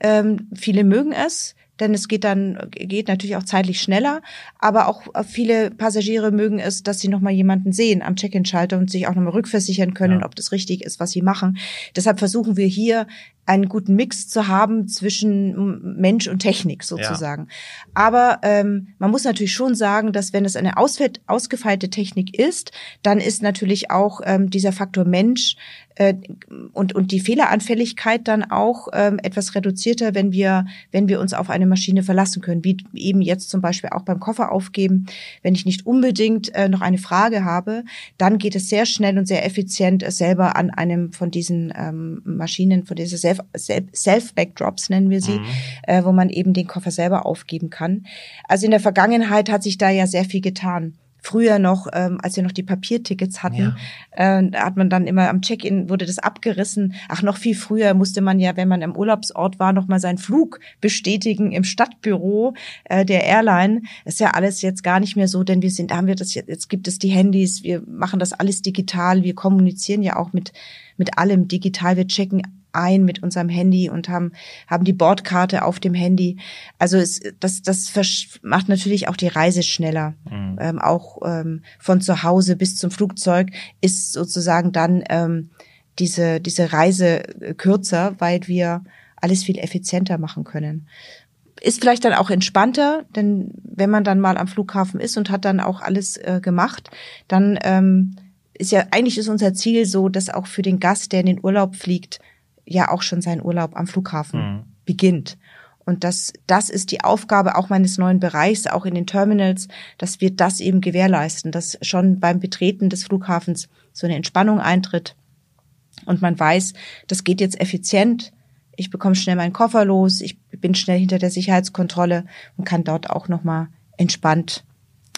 Ähm, viele mögen es denn es geht dann geht natürlich auch zeitlich schneller, aber auch viele Passagiere mögen es, dass sie noch mal jemanden sehen am Check-in-Schalter und sich auch noch mal rückversichern können, ja. ob das richtig ist, was sie machen. Deshalb versuchen wir hier einen guten Mix zu haben zwischen Mensch und Technik sozusagen. Ja. Aber ähm, man muss natürlich schon sagen, dass wenn es eine ausgefeilte Technik ist, dann ist natürlich auch ähm, dieser Faktor Mensch äh, und, und die Fehleranfälligkeit dann auch ähm, etwas reduzierter, wenn wir, wenn wir uns auf eine Maschine verlassen können, wie eben jetzt zum Beispiel auch beim Koffer aufgeben. Wenn ich nicht unbedingt äh, noch eine Frage habe, dann geht es sehr schnell und sehr effizient, es selber an einem von diesen ähm, Maschinen, von dieser Self Self-Backdrops nennen wir sie, mhm. äh, wo man eben den Koffer selber aufgeben kann. Also in der Vergangenheit hat sich da ja sehr viel getan früher noch, ähm, als wir noch die Papiertickets hatten, ja. äh, hat man dann immer am Check-in wurde das abgerissen. Ach, noch viel früher musste man ja, wenn man im Urlaubsort war, noch mal seinen Flug bestätigen im Stadtbüro äh, der Airline. Das ist ja alles jetzt gar nicht mehr so, denn wir sind, haben wir das jetzt, jetzt gibt es die Handys, wir machen das alles digital, wir kommunizieren ja auch mit mit allem digital, wir checken ein mit unserem Handy und haben, haben die Bordkarte auf dem Handy. Also es, das, das macht natürlich auch die Reise schneller. Mhm. Ähm, auch ähm, von zu Hause bis zum Flugzeug ist sozusagen dann ähm, diese, diese Reise kürzer, weil wir alles viel effizienter machen können. Ist vielleicht dann auch entspannter, denn wenn man dann mal am Flughafen ist und hat dann auch alles äh, gemacht, dann ähm, ist ja eigentlich ist unser Ziel so, dass auch für den Gast, der in den Urlaub fliegt, ja auch schon seinen Urlaub am Flughafen mhm. beginnt. Und das, das ist die Aufgabe auch meines neuen Bereichs, auch in den Terminals, dass wir das eben gewährleisten, dass schon beim Betreten des Flughafens so eine Entspannung eintritt und man weiß, das geht jetzt effizient. Ich bekomme schnell meinen Koffer los, ich bin schnell hinter der Sicherheitskontrolle und kann dort auch nochmal entspannt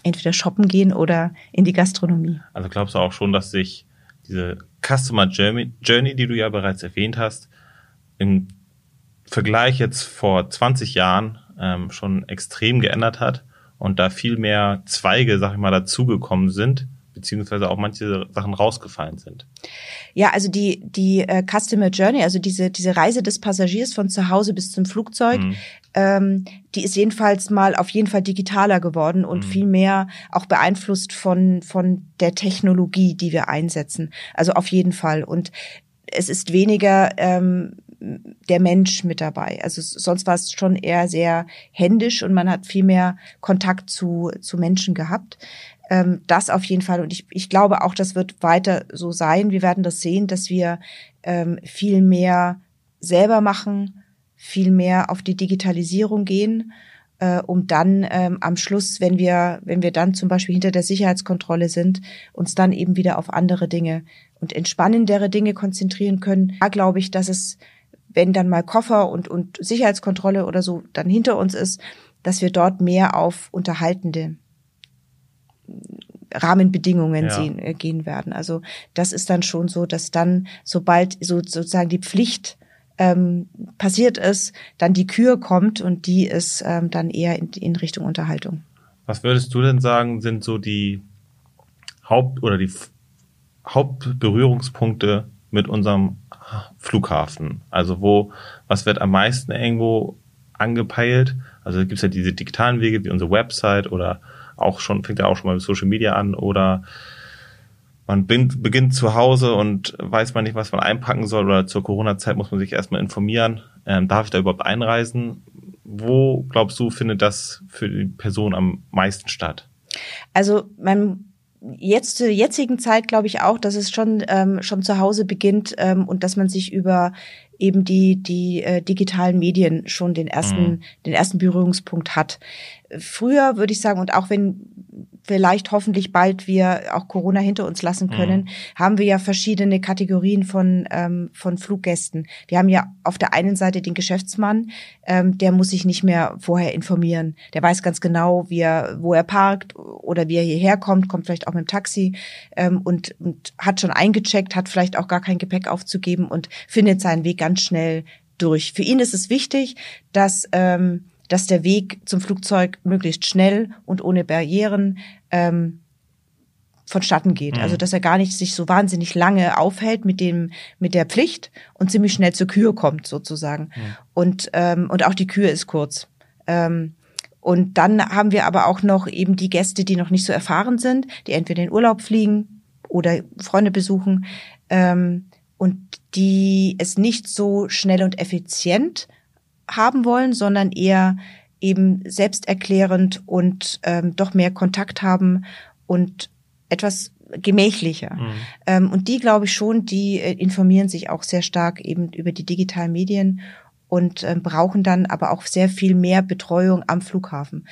entweder shoppen gehen oder in die Gastronomie. Also glaubst du auch schon, dass sich diese Customer Journey, Journey, die du ja bereits erwähnt hast, im Vergleich jetzt vor 20 Jahren ähm, schon extrem geändert hat und da viel mehr Zweige, sag ich mal, dazugekommen sind, beziehungsweise auch manche Sachen rausgefallen sind. Ja, also die die äh, Customer Journey, also diese diese Reise des Passagiers von zu Hause bis zum Flugzeug, mhm. Ähm, die ist jedenfalls mal auf jeden Fall digitaler geworden und mhm. viel mehr auch beeinflusst von von der Technologie, die wir einsetzen. Also auf jeden Fall und es ist weniger ähm, der Mensch mit dabei. Also sonst war es schon eher sehr händisch und man hat viel mehr Kontakt zu, zu Menschen gehabt. Ähm, das auf jeden Fall. Und ich, ich glaube auch, das wird weiter so sein. Wir werden das sehen, dass wir ähm, viel mehr selber machen, viel mehr auf die Digitalisierung gehen. äh, um dann ähm, am Schluss, wenn wir, wenn wir dann zum Beispiel hinter der Sicherheitskontrolle sind, uns dann eben wieder auf andere Dinge und entspannendere Dinge konzentrieren können. Da glaube ich, dass es, wenn dann mal Koffer und, und Sicherheitskontrolle oder so dann hinter uns ist, dass wir dort mehr auf unterhaltende Rahmenbedingungen ja. sehen, äh, gehen werden. Also das ist dann schon so, dass dann, sobald so, sozusagen die Pflicht ähm, passiert ist, dann die Kür kommt und die ist ähm, dann eher in, in Richtung Unterhaltung. Was würdest du denn sagen, sind so die Haupt- oder die Hauptberührungspunkte mit unserem Flughafen? Also wo, was wird am meisten irgendwo angepeilt? Also gibt es ja diese digitalen Wege wie unsere Website oder auch schon, fängt ja auch schon mal mit Social Media an oder man beginnt zu Hause und weiß man nicht, was man einpacken soll oder zur Corona-Zeit muss man sich erstmal informieren, ähm, darf ich da überhaupt einreisen? Wo glaubst du, findet das für die Person am meisten statt? Also man jetzt zur jetzigen Zeit glaube ich auch, dass es schon ähm, schon zu Hause beginnt ähm, und dass man sich über eben die die äh, digitalen Medien schon den ersten mhm. den ersten Berührungspunkt hat. Früher würde ich sagen und auch wenn vielleicht hoffentlich bald wir auch Corona hinter uns lassen mhm. können, mhm. haben wir ja verschiedene Kategorien von, ähm, von Fluggästen. Wir haben ja auf der einen Seite den Geschäftsmann, ähm, der muss sich nicht mehr vorher informieren. Der weiß ganz genau, wie er, wo er parkt oder wie er hierher kommt, kommt vielleicht auch mit dem Taxi ähm, und, und hat schon eingecheckt, hat vielleicht auch gar kein Gepäck aufzugeben und findet seinen Weg ganz schnell durch. Für ihn ist es wichtig, dass ähm, dass der Weg zum Flugzeug möglichst schnell und ohne Barrieren ähm, vonstatten geht. Mhm. Also dass er gar nicht sich so wahnsinnig lange aufhält mit dem mit der Pflicht und ziemlich schnell zur Kühe kommt sozusagen. Mhm. Und ähm, und auch die Kühe ist kurz. Ähm, und dann haben wir aber auch noch eben die Gäste, die noch nicht so erfahren sind, die entweder in Urlaub fliegen oder Freunde besuchen ähm, und die es nicht so schnell und effizient haben wollen, sondern eher eben selbsterklärend und ähm, doch mehr Kontakt haben und etwas gemächlicher. Mhm. Ähm, und die, glaube ich schon, die äh, informieren sich auch sehr stark eben über die digitalen Medien und äh, brauchen dann aber auch sehr viel mehr Betreuung am Flughafen.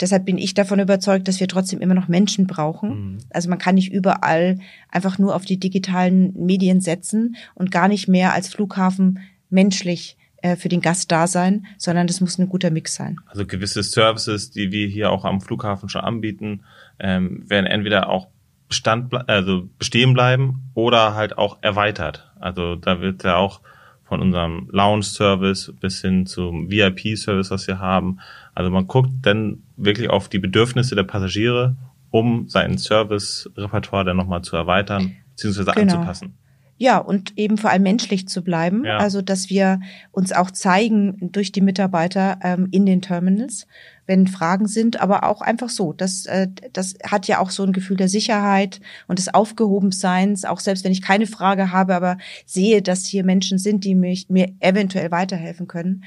Deshalb bin ich davon überzeugt, dass wir trotzdem immer noch Menschen brauchen. Mhm. Also man kann nicht überall einfach nur auf die digitalen Medien setzen und gar nicht mehr als Flughafen menschlich äh, für den Gast da sein, sondern das muss ein guter Mix sein. Also gewisse Services, die wir hier auch am Flughafen schon anbieten, ähm, werden entweder auch Bestand, also bestehen bleiben oder halt auch erweitert. Also da wird ja auch von unserem Lounge-Service bis hin zum VIP-Service, was wir haben. Also man guckt dann wirklich auf die Bedürfnisse der Passagiere, um sein Service-Repertoire dann nochmal zu erweitern bzw. Genau. anzupassen. Ja, und eben vor allem menschlich zu bleiben. Ja. Also, dass wir uns auch zeigen durch die Mitarbeiter ähm, in den Terminals, wenn Fragen sind, aber auch einfach so. Das, äh, das hat ja auch so ein Gefühl der Sicherheit und des Aufgehobenseins, auch selbst wenn ich keine Frage habe, aber sehe, dass hier Menschen sind, die mich, mir eventuell weiterhelfen können.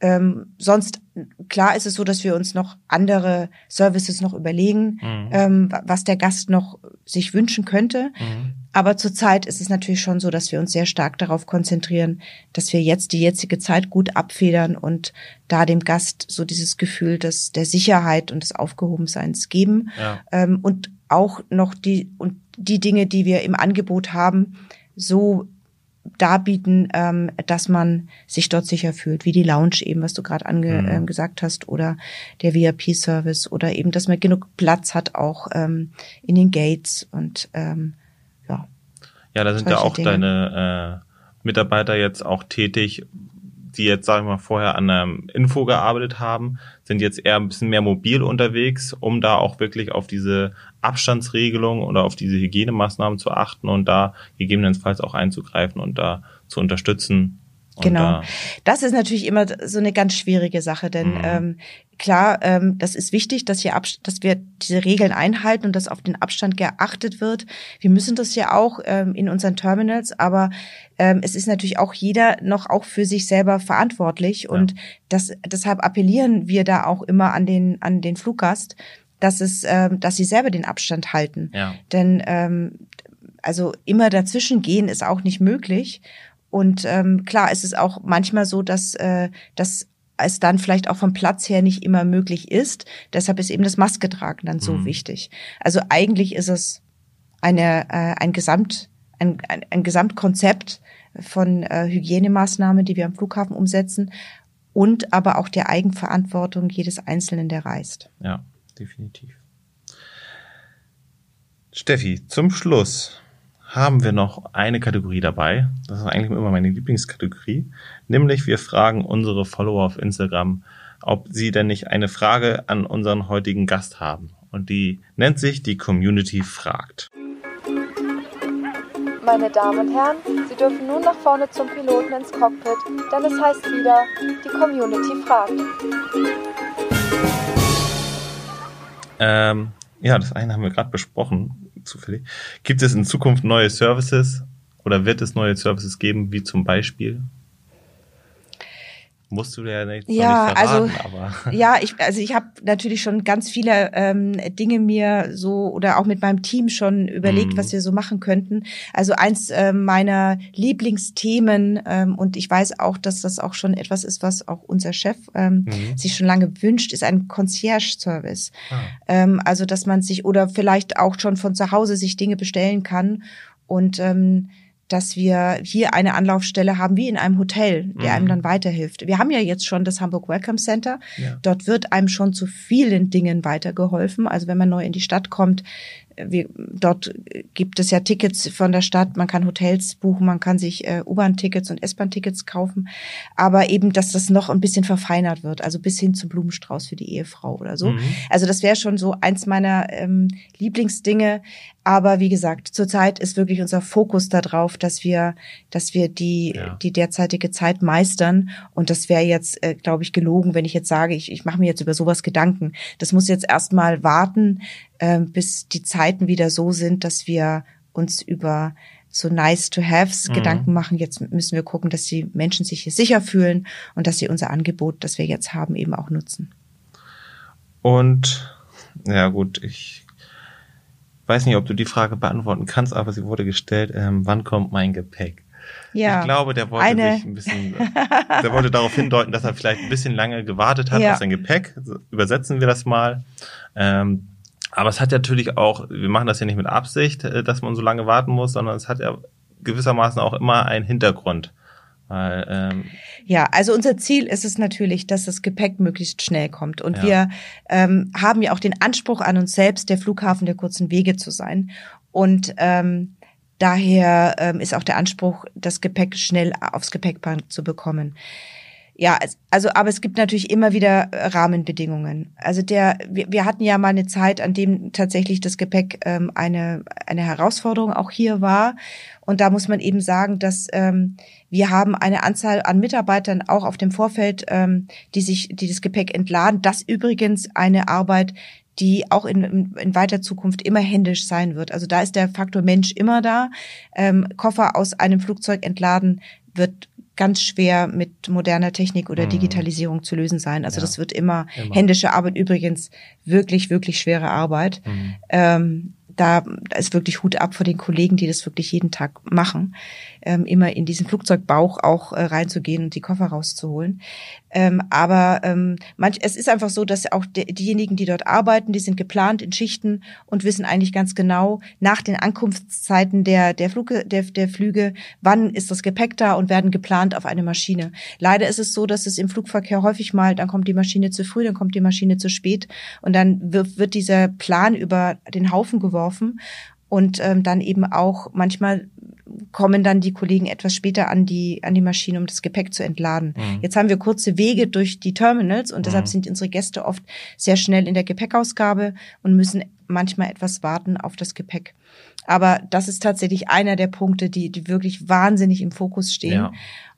Ähm, sonst, klar ist es so, dass wir uns noch andere Services noch überlegen, mhm. ähm, was der Gast noch sich wünschen könnte. Mhm. Aber zurzeit ist es natürlich schon so, dass wir uns sehr stark darauf konzentrieren, dass wir jetzt die jetzige Zeit gut abfedern und da dem Gast so dieses Gefühl des, der Sicherheit und des Aufgehobenseins geben. Ja. Ähm, und auch noch die, und die Dinge, die wir im Angebot haben, so darbieten, ähm, dass man sich dort sicher fühlt, wie die Lounge eben, was du gerade ange mhm. ähm, gesagt hast, oder der VIP-Service oder eben, dass man genug Platz hat auch ähm, in den Gates und ähm, ja. Ja, da sind ja auch Dinge. deine äh, Mitarbeiter jetzt auch tätig, die jetzt, sagen wir mal, vorher an einem Info gearbeitet haben, sind jetzt eher ein bisschen mehr mobil unterwegs, um da auch wirklich auf diese Abstandsregelung oder auf diese Hygienemaßnahmen zu achten und da gegebenenfalls auch einzugreifen und da zu unterstützen. Genau. Da das ist natürlich immer so eine ganz schwierige Sache, denn mhm. ähm, klar, ähm, das ist wichtig, dass, hier dass wir diese Regeln einhalten und dass auf den Abstand geachtet wird. Wir müssen das ja auch ähm, in unseren Terminals, aber ähm, es ist natürlich auch jeder noch auch für sich selber verantwortlich und das, deshalb appellieren wir da auch immer an den an den Fluggast, dass es, ähm, dass sie selber den Abstand halten. Ja. Denn ähm, also immer dazwischen gehen ist auch nicht möglich. Und ähm, klar ist es auch manchmal so, dass, äh, dass es dann vielleicht auch vom Platz her nicht immer möglich ist. Deshalb ist eben das Maske tragen dann so mhm. wichtig. Also eigentlich ist es eine, äh, ein Gesamt, ein, ein, ein Gesamtkonzept von äh, Hygienemaßnahmen, die wir am Flughafen umsetzen und aber auch der Eigenverantwortung jedes Einzelnen, der reist. Ja, definitiv. Steffi, zum Schluss haben wir noch eine Kategorie dabei. Das ist eigentlich immer meine Lieblingskategorie. Nämlich wir fragen unsere Follower auf Instagram, ob sie denn nicht eine Frage an unseren heutigen Gast haben. Und die nennt sich die Community fragt. Meine Damen und Herren, Sie dürfen nun nach vorne zum Piloten ins Cockpit, denn es heißt wieder, die Community fragt. Ähm, ja, das eine haben wir gerade besprochen, zufällig. Gibt es in Zukunft neue Services oder wird es neue Services geben, wie zum Beispiel? Musst du ja nicht, ja, nicht verraten, also, aber. Ja, ich, also ich habe natürlich schon ganz viele ähm, Dinge mir so oder auch mit meinem Team schon überlegt, mhm. was wir so machen könnten. Also eins äh, meiner Lieblingsthemen ähm, und ich weiß auch, dass das auch schon etwas ist, was auch unser Chef ähm, mhm. sich schon lange wünscht, ist ein Concierge-Service. Ah. Ähm, also dass man sich oder vielleicht auch schon von zu Hause sich Dinge bestellen kann und ähm, dass wir hier eine Anlaufstelle haben wie in einem Hotel, der mhm. einem dann weiterhilft. Wir haben ja jetzt schon das Hamburg Welcome Center. Ja. Dort wird einem schon zu vielen Dingen weitergeholfen. Also wenn man neu in die Stadt kommt, wir, dort gibt es ja Tickets von der Stadt, man kann Hotels buchen, man kann sich äh, U-Bahn-Tickets und S-Bahn-Tickets kaufen, aber eben, dass das noch ein bisschen verfeinert wird, also bis hin zum Blumenstrauß für die Ehefrau oder so. Mhm. Also das wäre schon so eins meiner ähm, Lieblingsdinge. Aber wie gesagt, zurzeit ist wirklich unser Fokus darauf, dass wir, dass wir die, ja. die derzeitige Zeit meistern. Und das wäre jetzt, äh, glaube ich, gelogen, wenn ich jetzt sage, ich, ich mache mir jetzt über sowas Gedanken. Das muss jetzt erstmal warten, äh, bis die Zeiten wieder so sind, dass wir uns über so nice to haves mhm. Gedanken machen. Jetzt müssen wir gucken, dass die Menschen sich hier sicher fühlen und dass sie unser Angebot, das wir jetzt haben, eben auch nutzen. Und ja gut, ich weiß nicht, ob du die Frage beantworten kannst, aber sie wurde gestellt, ähm, wann kommt mein Gepäck? Ja, ich glaube, der wollte eine... sich ein bisschen, der wollte darauf hindeuten, dass er vielleicht ein bisschen lange gewartet hat ja. auf sein Gepäck. Übersetzen wir das mal. Ähm, aber es hat natürlich auch, wir machen das ja nicht mit Absicht, äh, dass man so lange warten muss, sondern es hat ja gewissermaßen auch immer einen Hintergrund. Weil, ähm ja, also unser Ziel ist es natürlich, dass das Gepäck möglichst schnell kommt. Und ja. wir ähm, haben ja auch den Anspruch an uns selbst, der Flughafen der kurzen Wege zu sein. Und ähm, daher ähm, ist auch der Anspruch, das Gepäck schnell aufs Gepäckband zu bekommen. Ja, also aber es gibt natürlich immer wieder äh, Rahmenbedingungen. Also der, wir, wir hatten ja mal eine Zeit, an dem tatsächlich das Gepäck ähm, eine eine Herausforderung auch hier war. Und da muss man eben sagen, dass ähm, wir haben eine Anzahl an Mitarbeitern auch auf dem Vorfeld, ähm, die sich, die das Gepäck entladen. Das übrigens eine Arbeit, die auch in, in weiter Zukunft immer händisch sein wird. Also da ist der Faktor Mensch immer da. Ähm, Koffer aus einem Flugzeug entladen wird ganz schwer mit moderner Technik oder mhm. Digitalisierung zu lösen sein. Also ja. das wird immer, immer, händische Arbeit übrigens wirklich, wirklich schwere Arbeit. Mhm. Ähm, da ist wirklich Hut ab vor den Kollegen, die das wirklich jeden Tag machen, ähm, immer in diesen Flugzeugbauch auch äh, reinzugehen und die Koffer rauszuholen. Ähm, aber ähm, manch, es ist einfach so, dass auch de, diejenigen, die dort arbeiten, die sind geplant in Schichten und wissen eigentlich ganz genau nach den Ankunftszeiten der der, Flüge, der, der Flüge, wann ist das Gepäck da und werden geplant auf eine Maschine. Leider ist es so, dass es im Flugverkehr häufig mal, dann kommt die Maschine zu früh, dann kommt die Maschine zu spät und dann wird, wird dieser Plan über den Haufen geworfen und ähm, dann eben auch manchmal kommen dann die Kollegen etwas später an die an die Maschine, um das Gepäck zu entladen. Mhm. Jetzt haben wir kurze Wege durch die Terminals und mhm. deshalb sind unsere Gäste oft sehr schnell in der Gepäckausgabe und müssen manchmal etwas warten auf das Gepäck. Aber das ist tatsächlich einer der Punkte, die die wirklich wahnsinnig im Fokus stehen ja.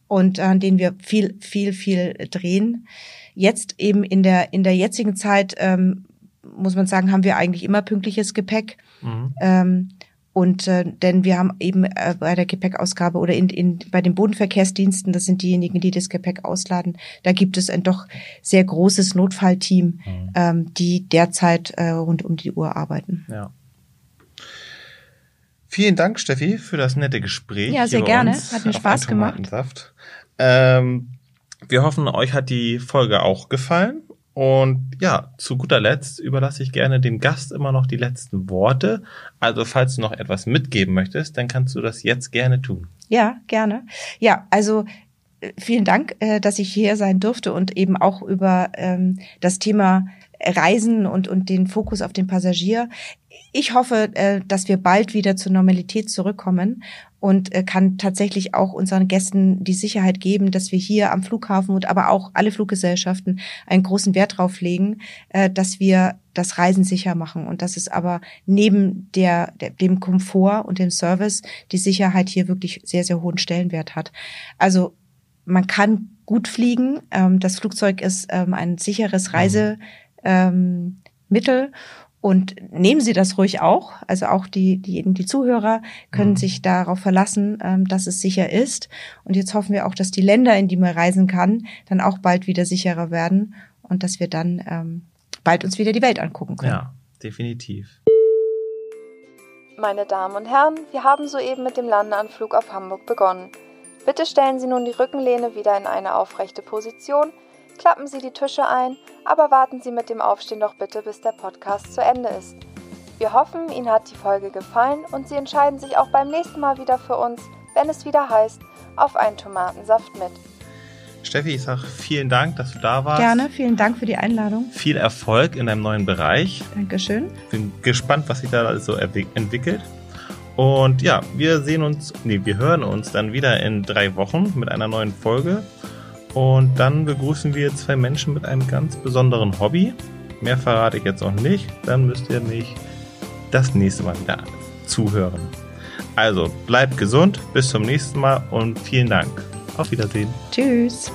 und an denen wir viel viel viel drehen. Jetzt eben in der in der jetzigen Zeit ähm, muss man sagen, haben wir eigentlich immer pünktliches Gepäck. Mhm. Ähm, und äh, denn wir haben eben äh, bei der Gepäckausgabe oder in, in bei den Bodenverkehrsdiensten, das sind diejenigen, die das Gepäck ausladen, da gibt es ein doch sehr großes Notfallteam, mhm. ähm, die derzeit äh, rund um die Uhr arbeiten. Ja. Vielen Dank, Steffi, für das nette Gespräch. Ja, sehr gerne. Hat mir Spaß gemacht. Ähm, wir hoffen, euch hat die Folge auch gefallen. Und ja, zu guter Letzt überlasse ich gerne dem Gast immer noch die letzten Worte. Also falls du noch etwas mitgeben möchtest, dann kannst du das jetzt gerne tun. Ja, gerne. Ja, also äh, vielen Dank, äh, dass ich hier sein durfte und eben auch über ähm, das Thema Reisen und, und den Fokus auf den Passagier. Ich hoffe, äh, dass wir bald wieder zur Normalität zurückkommen und äh, kann tatsächlich auch unseren Gästen die Sicherheit geben, dass wir hier am Flughafen und aber auch alle Fluggesellschaften einen großen Wert drauf legen, äh, dass wir das Reisen sicher machen und dass es aber neben der, der, dem Komfort und dem Service die Sicherheit hier wirklich sehr, sehr hohen Stellenwert hat. Also man kann gut fliegen. Ähm, das Flugzeug ist ähm, ein sicheres Reisemittel und nehmen Sie das ruhig auch. Also auch die, die, die Zuhörer können mhm. sich darauf verlassen, ähm, dass es sicher ist. Und jetzt hoffen wir auch, dass die Länder, in die man reisen kann, dann auch bald wieder sicherer werden und dass wir dann ähm, bald uns wieder die Welt angucken können. Ja, definitiv. Meine Damen und Herren, wir haben soeben mit dem Landeanflug auf Hamburg begonnen. Bitte stellen Sie nun die Rückenlehne wieder in eine aufrechte Position klappen Sie die Tische ein, aber warten Sie mit dem Aufstehen doch bitte, bis der Podcast zu Ende ist. Wir hoffen, Ihnen hat die Folge gefallen und Sie entscheiden sich auch beim nächsten Mal wieder für uns, wenn es wieder heißt, auf einen Tomatensaft mit. Steffi, ich sage vielen Dank, dass du da warst. Gerne, vielen Dank für die Einladung. Viel Erfolg in deinem neuen Bereich. Dankeschön. Bin gespannt, was sich da so entwickelt. Und ja, wir sehen uns, nee, wir hören uns dann wieder in drei Wochen mit einer neuen Folge. Und dann begrüßen wir zwei Menschen mit einem ganz besonderen Hobby. Mehr verrate ich jetzt noch nicht. Dann müsst ihr mich das nächste Mal wieder zuhören. Also bleibt gesund, bis zum nächsten Mal und vielen Dank. Auf Wiedersehen. Tschüss.